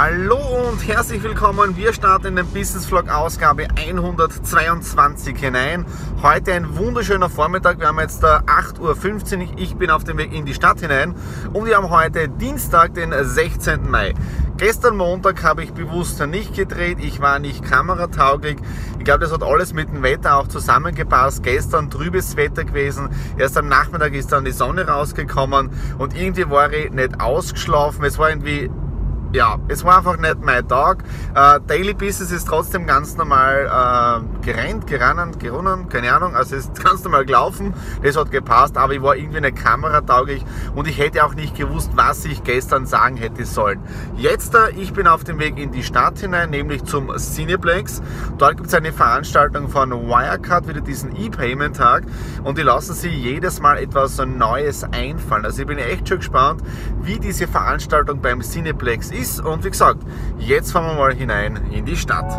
Hallo und herzlich willkommen. Wir starten in den Business Vlog Ausgabe 122 hinein. Heute ein wunderschöner Vormittag. Wir haben jetzt 8.15 Uhr. Ich bin auf dem Weg in die Stadt hinein und wir haben heute Dienstag, den 16. Mai. Gestern Montag habe ich bewusst nicht gedreht. Ich war nicht kameratauglich. Ich glaube, das hat alles mit dem Wetter auch zusammengepasst. Gestern trübes Wetter gewesen. Erst am Nachmittag ist dann die Sonne rausgekommen und irgendwie war ich nicht ausgeschlafen. Es war irgendwie ja, es war einfach nicht mein Tag. Äh, Daily Business ist trotzdem ganz normal äh, gerannt, gerannt, gerunnen, keine Ahnung. Also es ist ganz normal gelaufen. Das hat gepasst, aber ich war irgendwie eine Kamera tauglich und ich hätte auch nicht gewusst, was ich gestern sagen hätte sollen. Jetzt, äh, ich bin auf dem Weg in die Stadt hinein, nämlich zum Cineplex. Dort gibt es eine Veranstaltung von Wirecard, wieder diesen E-Payment-Tag und die lassen sich jedes Mal etwas Neues einfallen. Also ich bin echt schon gespannt, wie diese Veranstaltung beim Cineplex ist. Und wie gesagt, jetzt fahren wir mal hinein in die Stadt.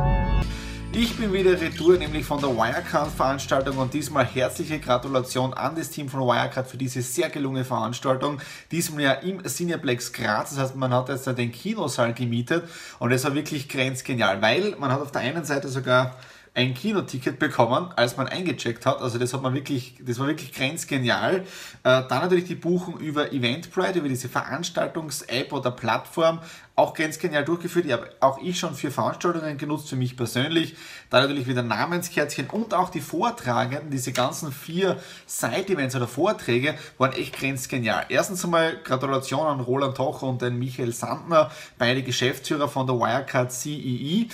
Ich bin wieder retour, nämlich von der Wirecard-Veranstaltung und diesmal herzliche Gratulation an das Team von Wirecard für diese sehr gelungene Veranstaltung. Diesmal ja im Cineplex Graz, das heißt, man hat jetzt den Kinosaal gemietet und es war wirklich grenzgenial, weil man hat auf der einen Seite sogar ein Kinoticket bekommen, als man eingecheckt hat. Also das hat man wirklich, das war wirklich grenzgenial. Äh, dann natürlich die Buchung über Eventbrite, über diese Veranstaltungs-App oder Plattform, auch ganz genial durchgeführt. Ich habe auch ich schon für Veranstaltungen genutzt, für mich persönlich. Da natürlich wieder Namenskärtchen und auch die Vortragenden, diese ganzen vier Side-Events oder Vorträge waren echt grenzgenial. Erstens einmal Gratulation an Roland Tocher und den Michael Sandner, beide Geschäftsführer von der Wirecard CEE.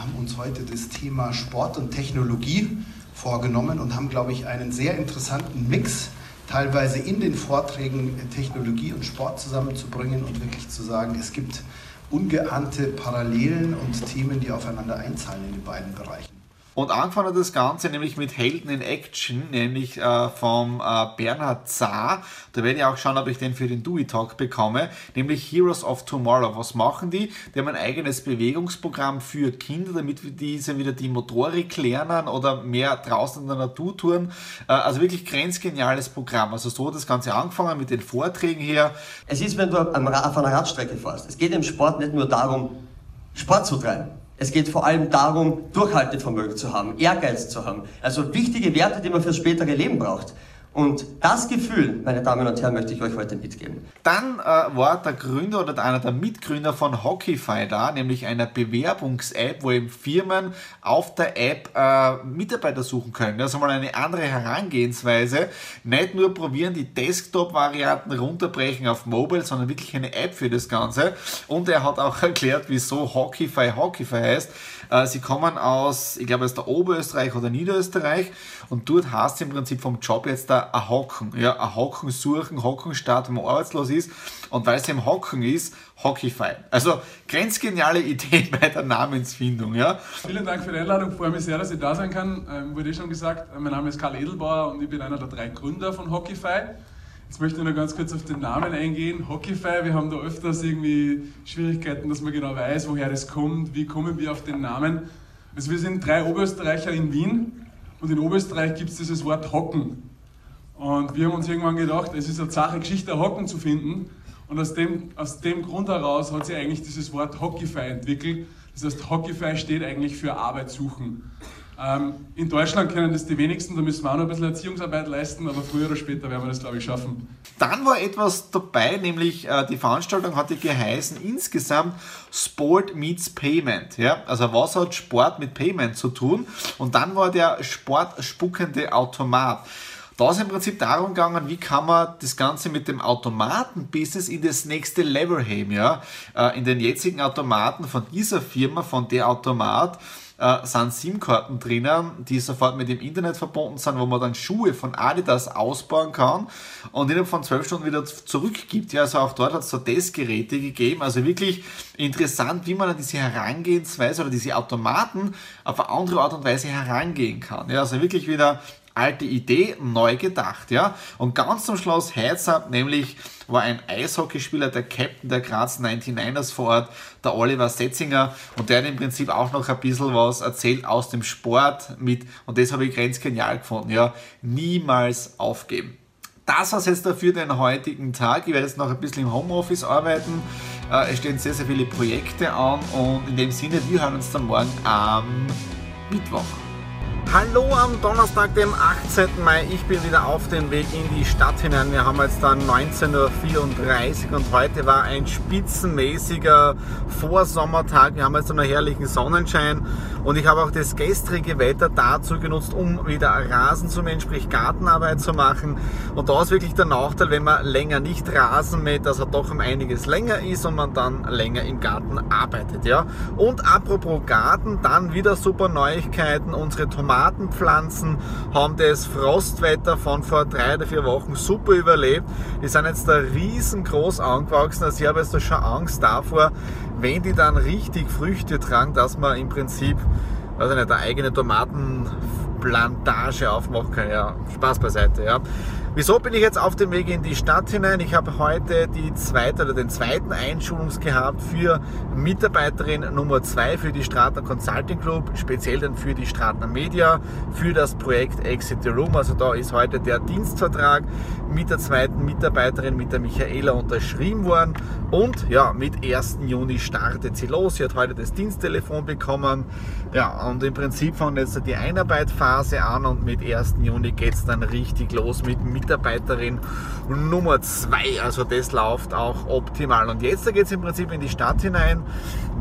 Wir haben uns heute das Thema Sport und Technologie vorgenommen und haben, glaube ich, einen sehr interessanten Mix teilweise in den Vorträgen Technologie und Sport zusammenzubringen und wirklich zu sagen, es gibt ungeahnte Parallelen und Themen, die aufeinander einzahlen in den beiden Bereichen. Und angefangen hat das Ganze nämlich mit Helden in Action, nämlich äh, vom äh, Bernhard Zahr. Da werde ich auch schauen, ob ich den für den Dewey Talk bekomme, nämlich Heroes of Tomorrow. Was machen die? Die haben ein eigenes Bewegungsprogramm für Kinder, damit diese wieder die Motorik lernen oder mehr draußen in der Natur tun. Äh, also wirklich grenzgeniales Programm. Also so hat das Ganze angefangen mit den Vorträgen hier. Es ist, wenn du auf einer Radstrecke fährst. Es geht im Sport nicht nur darum, Sport zu treiben es geht vor allem darum, Durchhaltevermögen zu haben, Ehrgeiz zu haben. Also wichtige Werte, die man fürs spätere Leben braucht. Und das Gefühl, meine Damen und Herren, möchte ich euch heute mitgeben. Dann äh, war der Gründer oder einer der Mitgründer von Hockeyfy da, nämlich einer Bewerbungs-App, wo eben Firmen auf der App äh, Mitarbeiter suchen können. Das ist mal eine andere Herangehensweise. Nicht nur probieren, die Desktop-Varianten runterbrechen auf Mobile, sondern wirklich eine App für das Ganze. Und er hat auch erklärt, wieso Hockeyfy Hockeyfy heißt. Äh, sie kommen aus, ich glaube, aus der Oberösterreich oder Niederösterreich und dort heißt es im Prinzip vom Job jetzt da ein Hocken. Ja, ein Hocken suchen, Hocken starten, wenn man arbeitslos ist. Und weil es im Hocken ist, Hockeyfy. Also grenzgeniale Idee bei der Namensfindung. Ja. Vielen Dank für die Einladung. Freue mich sehr, dass ich da sein kann. Ähm, wurde eh schon gesagt, mein Name ist Karl Edelbauer und ich bin einer der drei Gründer von Hockeyfy. Jetzt möchte ich noch ganz kurz auf den Namen eingehen. Hockeyfy, wir haben da öfters irgendwie Schwierigkeiten, dass man genau weiß, woher das kommt, wie kommen wir auf den Namen. Also wir sind drei Oberösterreicher in Wien und in Oberösterreich gibt es dieses Wort Hocken. Und wir haben uns irgendwann gedacht, es ist eine Sache, Geschichte Hocken zu finden. Und aus dem, aus dem Grund heraus hat sich eigentlich dieses Wort Hockeyfy entwickelt. Das heißt, Hockeyfy steht eigentlich für Arbeit suchen. Ähm, in Deutschland kennen das die wenigsten, da müssen wir auch noch ein bisschen Erziehungsarbeit leisten, aber früher oder später werden wir das, glaube ich, schaffen. Dann war etwas dabei, nämlich äh, die Veranstaltung hatte geheißen insgesamt Sport meets Payment. Ja? Also was hat Sport mit Payment zu tun? Und dann war der sportspuckende Automat. Da ist im Prinzip darum gegangen, wie kann man das Ganze mit dem Automaten-Business in das nächste Level heben. Ja? Äh, in den jetzigen Automaten von dieser Firma, von der Automat, äh, sind SIM-Karten drinnen, die sofort mit dem Internet verbunden sind, wo man dann Schuhe von Adidas ausbauen kann und innerhalb von zwölf Stunden wieder zurückgibt. Ja, also auch dort hat es so Testgeräte gegeben. Also wirklich interessant, wie man an diese Herangehensweise oder diese Automaten auf eine andere Art und Weise herangehen kann. Ja, also wirklich wieder alte Idee neu gedacht, ja. Und ganz zum Schluss Up, nämlich war ein Eishockeyspieler, der Captain der Graz 99ers vor Ort, der Oliver Setzinger, und der hat im Prinzip auch noch ein bisschen was erzählt aus dem Sport mit, und das habe ich ganz genial gefunden, ja. Niemals aufgeben. Das war es jetzt dafür den heutigen Tag. Ich werde jetzt noch ein bisschen im Homeoffice arbeiten. Äh, es stehen sehr, sehr viele Projekte an und in dem Sinne, wir hören uns dann morgen am Mittwoch. Hallo am Donnerstag, dem 18. Mai. Ich bin wieder auf dem Weg in die Stadt hinein. Wir haben jetzt dann 19.34 Uhr und heute war ein spitzenmäßiger Vorsommertag. Wir haben jetzt einen herrlichen Sonnenschein und ich habe auch das gestrige Wetter dazu genutzt, um wieder Rasen zu mähen, sprich Gartenarbeit zu machen. Und da ist wirklich der Nachteil, wenn man länger nicht Rasen mäht, dass er doch um einiges länger ist und man dann länger im Garten arbeitet. Ja? Und apropos Garten, dann wieder super Neuigkeiten. Unsere Tomaten Tomatenpflanzen haben das Frostwetter von vor drei oder vier Wochen super überlebt. Die sind jetzt da riesengroß angewachsen. Also ich habe jetzt da schon Angst davor, wenn die dann richtig Früchte tragen, dass man im Prinzip also nicht, eine eigene Tomatenplantage aufmachen kann. Ja, Spaß beiseite. Ja. Wieso bin ich jetzt auf dem Weg in die Stadt hinein? Ich habe heute die zweite oder den zweiten Einschulungs gehabt für Mitarbeiterin Nummer zwei für die Stratner Consulting Group, speziell dann für die Stratner Media, für das Projekt Exit the Room. Also da ist heute der Dienstvertrag mit der zweiten Mitarbeiterin, mit der Michaela unterschrieben worden und ja, mit 1. Juni startet sie los. Sie hat heute das Diensttelefon bekommen. Ja, und im Prinzip fängt jetzt die Einarbeitphase an und mit 1. Juni geht es dann richtig los mit Mitarbeiterin Nummer 2. Also das läuft auch optimal. Und jetzt geht es im Prinzip in die Stadt hinein,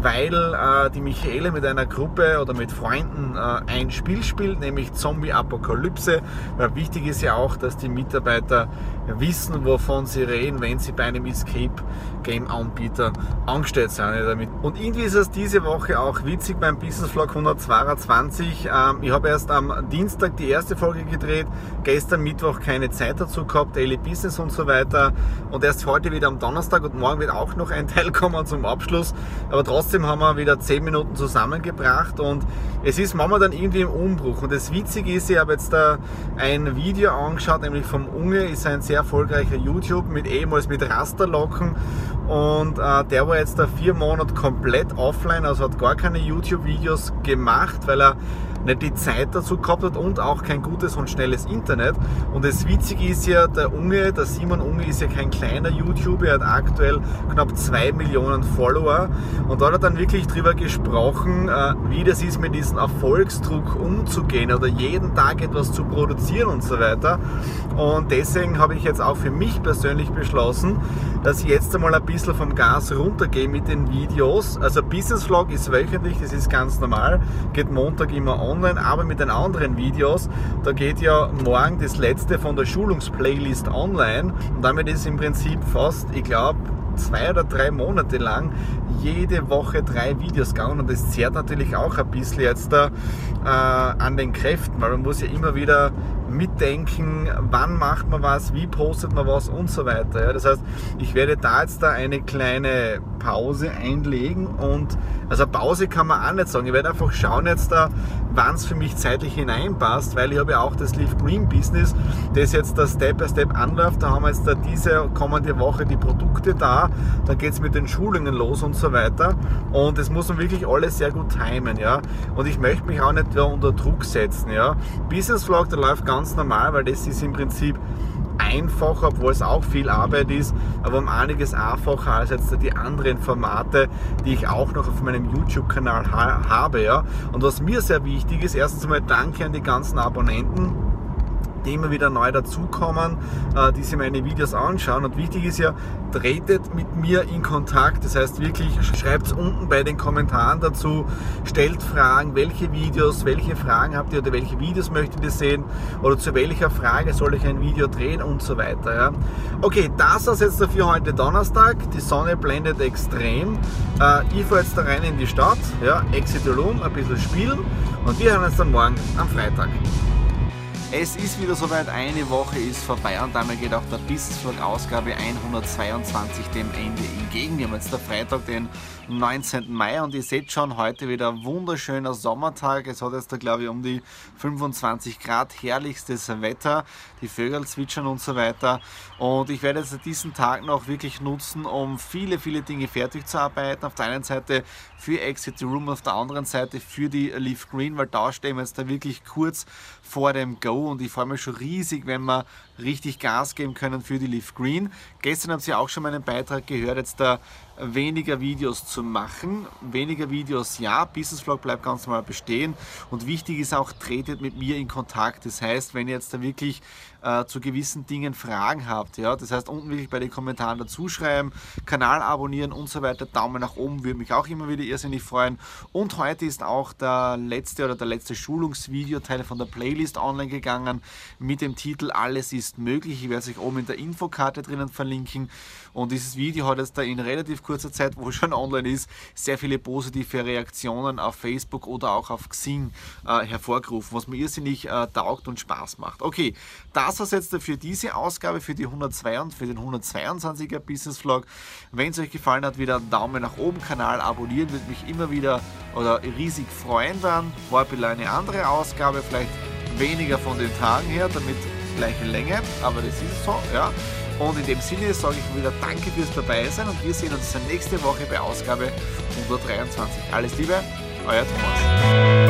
weil äh, die Michaele mit einer Gruppe oder mit Freunden äh, ein Spiel spielt, nämlich Zombie Apokalypse. Weil wichtig ist ja auch, dass die Mitarbeiter wissen, wovon sie reden, wenn sie bei einem Escape Game Anbieter angestellt sind. Und irgendwie ist es diese Woche auch witzig beim Business Vlog 122. Ähm, ich habe erst am Dienstag die erste Folge gedreht, gestern Mittwoch keine Zeit dazu gehabt, Daily Business und so weiter. Und erst heute wieder am Donnerstag und morgen wird auch noch ein Teil kommen zum Abschluss. Aber trotzdem haben wir wieder 10 Minuten zusammengebracht und es ist dann irgendwie im Umbruch. Und das Witzige ist, ich habe jetzt da ein Video angeschaut, nämlich vom Unge, ist ein sehr erfolgreicher YouTube mit ehemals mit Rasterlocken und äh, der war jetzt da vier Monate komplett offline, also hat gar keine YouTube-Videos gemacht, weil er nicht die Zeit dazu gehabt hat und auch kein gutes und schnelles Internet. Und das Witzige ist ja, der Unge, der Simon Unge ist ja kein kleiner YouTuber, er hat aktuell knapp zwei Millionen Follower. Und da hat er dann wirklich drüber gesprochen, äh, wie das ist, mit diesem Erfolgsdruck umzugehen oder jeden Tag etwas zu produzieren und so weiter. Und deswegen habe ich jetzt auch für mich persönlich beschlossen, dass ich jetzt einmal ein bisschen vom Gas runtergehe mit den Videos. Also Business Vlog ist wöchentlich, das ist ganz normal, geht Montag immer online, aber mit den anderen Videos, da geht ja morgen das letzte von der Schulungsplaylist online. Und damit ist im Prinzip fast, ich glaube, zwei oder drei Monate lang jede Woche drei Videos gegangen. Und das zehrt natürlich auch ein bisschen jetzt da äh, an den Kräften, weil man muss ja immer wieder mitdenken, wann macht man was, wie postet man was und so weiter. Ja, das heißt, ich werde da jetzt da eine kleine Pause einlegen und also Pause kann man auch nicht sagen. Ich werde einfach schauen jetzt da, wann es für mich zeitlich hineinpasst, weil ich habe ja auch das Leaf Green Business, das jetzt da Step by Step anläuft. Da haben wir jetzt da diese kommende Woche die Produkte da, dann geht es mit den Schulungen los und so weiter. Und das muss man wirklich alles sehr gut timen, ja. Und ich möchte mich auch nicht unter Druck setzen, ja. Business Vlog, der läuft ganz normal, weil das ist im Prinzip einfacher, obwohl es auch viel Arbeit ist, aber um einiges einfacher als jetzt die anderen Formate, die ich auch noch auf meinem YouTube-Kanal ha habe. Ja. Und was mir sehr wichtig ist, erstens einmal danke an die ganzen Abonnenten immer wieder neu dazukommen, äh, die sich meine Videos anschauen. Und wichtig ist ja, tretet mit mir in Kontakt. Das heißt wirklich, schreibt es unten bei den Kommentaren dazu, stellt Fragen, welche Videos, welche Fragen habt ihr oder welche Videos möchtet ihr sehen oder zu welcher Frage soll ich ein Video drehen und so weiter. Ja. Okay, das war jetzt dafür heute Donnerstag. Die Sonne blendet extrem. Äh, ich fahre jetzt da rein in die Stadt, ja, Exit Room, ein bisschen spielen und wir hören uns dann morgen am Freitag. Es ist wieder soweit, eine Woche ist vorbei und damit geht auch der Business Ausgabe 122 dem Ende entgegen. Wir haben jetzt der Freitag, den 19. Mai und ihr seht schon, heute wieder ein wunderschöner Sommertag. Es hat jetzt da glaube ich um die 25 Grad, herrlichstes Wetter, die Vögel zwitschern und so weiter. Und ich werde jetzt diesen Tag noch wirklich nutzen, um viele, viele Dinge fertig zu arbeiten. Auf der einen Seite für Exit the Room, auf der anderen Seite für die Leaf Green, weil da stehen wir jetzt da wirklich kurz vor dem Go und ich freue mich schon riesig, wenn wir richtig Gas geben können für die Leaf Green. Gestern haben Sie auch schon meinen Beitrag gehört, jetzt da weniger Videos zu machen. Weniger Videos, ja, Business Vlog bleibt ganz normal bestehen und wichtig ist auch, tretet mit mir in Kontakt. Das heißt, wenn ihr jetzt da wirklich äh, zu gewissen Dingen Fragen habt, ja, das heißt unten wirklich bei den Kommentaren dazu schreiben, Kanal abonnieren und so weiter, Daumen nach oben würde mich auch immer wieder irrsinnig freuen. Und heute ist auch der letzte oder der letzte Schulungsvideoteil von der Playlist online gegangen mit dem Titel Alles ist möglich. Ich werde es euch oben in der Infokarte drinnen verlinken. Und dieses Video hat jetzt da in relativ kurzer Zeit, wo es schon online ist, sehr viele positive Reaktionen auf Facebook oder auch auf Xing äh, hervorgerufen, was mir irrsinnig äh, taugt und Spaß macht. Okay, das war es jetzt für diese Ausgabe, für, die 102, für den 122er Business Vlog. Wenn es euch gefallen hat, wieder einen Daumen nach oben, Kanal abonnieren, würde mich immer wieder oder riesig freuen dann. War ein eine andere Ausgabe, vielleicht weniger von den Tagen her, damit gleiche Länge, aber das ist so, ja. Und in dem Sinne sage ich wieder Danke fürs Dabeisein und wir sehen uns nächste Woche bei Ausgabe 123. Alles Liebe, euer Thomas.